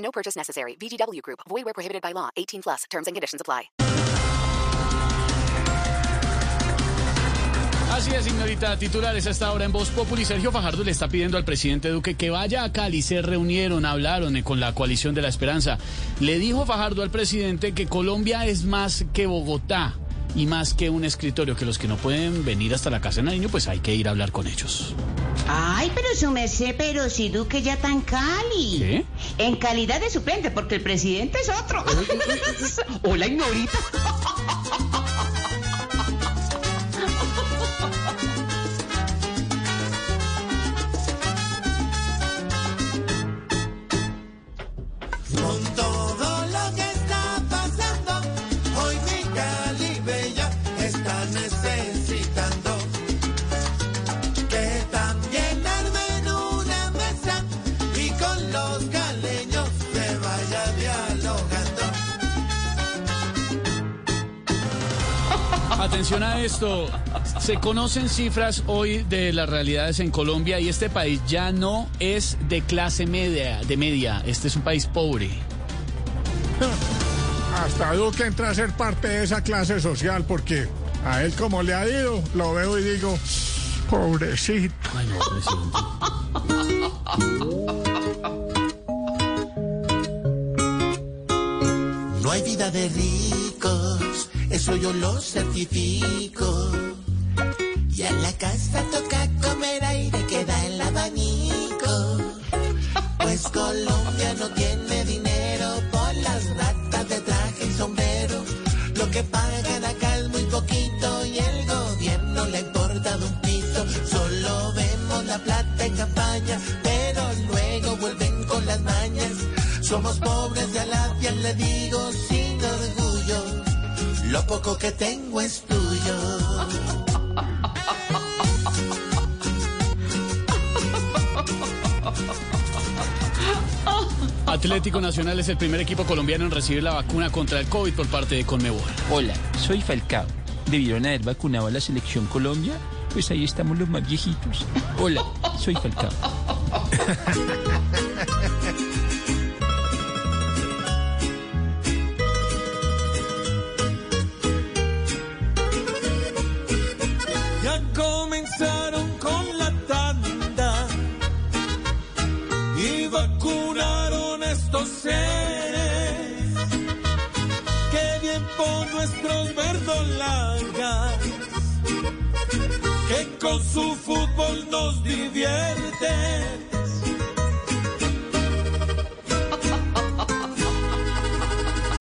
No purchase necessary. VGW Group. Void where prohibited by law. 18 plus. Terms and conditions apply. Así es, señorita. Titulares a esta hora en Voz Populi. Sergio Fajardo le está pidiendo al presidente Duque que vaya a Cali. Se reunieron, hablaron con la coalición de la esperanza. Le dijo Fajardo al presidente que Colombia es más que Bogotá y más que un escritorio, que los que no pueden venir hasta la casa de Nariño, pues hay que ir a hablar con ellos. Ay, pero su merced, pero si Duque ya está en Cali. ¿Qué? En calidad de suplente, porque el presidente es otro. Hola, ignorita. Atención a esto. Se conocen cifras hoy de las realidades en Colombia y este país ya no es de clase media, de media. Este es un país pobre. Hasta Duque entra a ser parte de esa clase social porque a él como le ha ido, lo veo y digo, pobrecito. Ay, no, presidente. No hay vida de ricos, eso yo lo certifico. Y a la casa toca comer aire que da el abanico. Pues Colombia no tiene dinero por las ratas de traje y sombrero. Lo que pagan acá es muy poquito y el gobierno le importa de un pito. Solo vemos la plata en campaña, pero luego vuelven con las mañas. Somos pobres de a la piel, le digo orgullo. Lo poco que tengo es tuyo. Atlético Nacional es el primer equipo colombiano en recibir la vacuna contra el COVID por parte de Conmebol. Hola, soy Falcao. ¿Debieron haber vacunado a la selección Colombia? Pues ahí estamos los más viejitos. Hola, soy Falcao. Comenzaron con la tanda y vacunaron estos seres. Qué bien por nuestros verdolagas que con su fútbol nos divierten.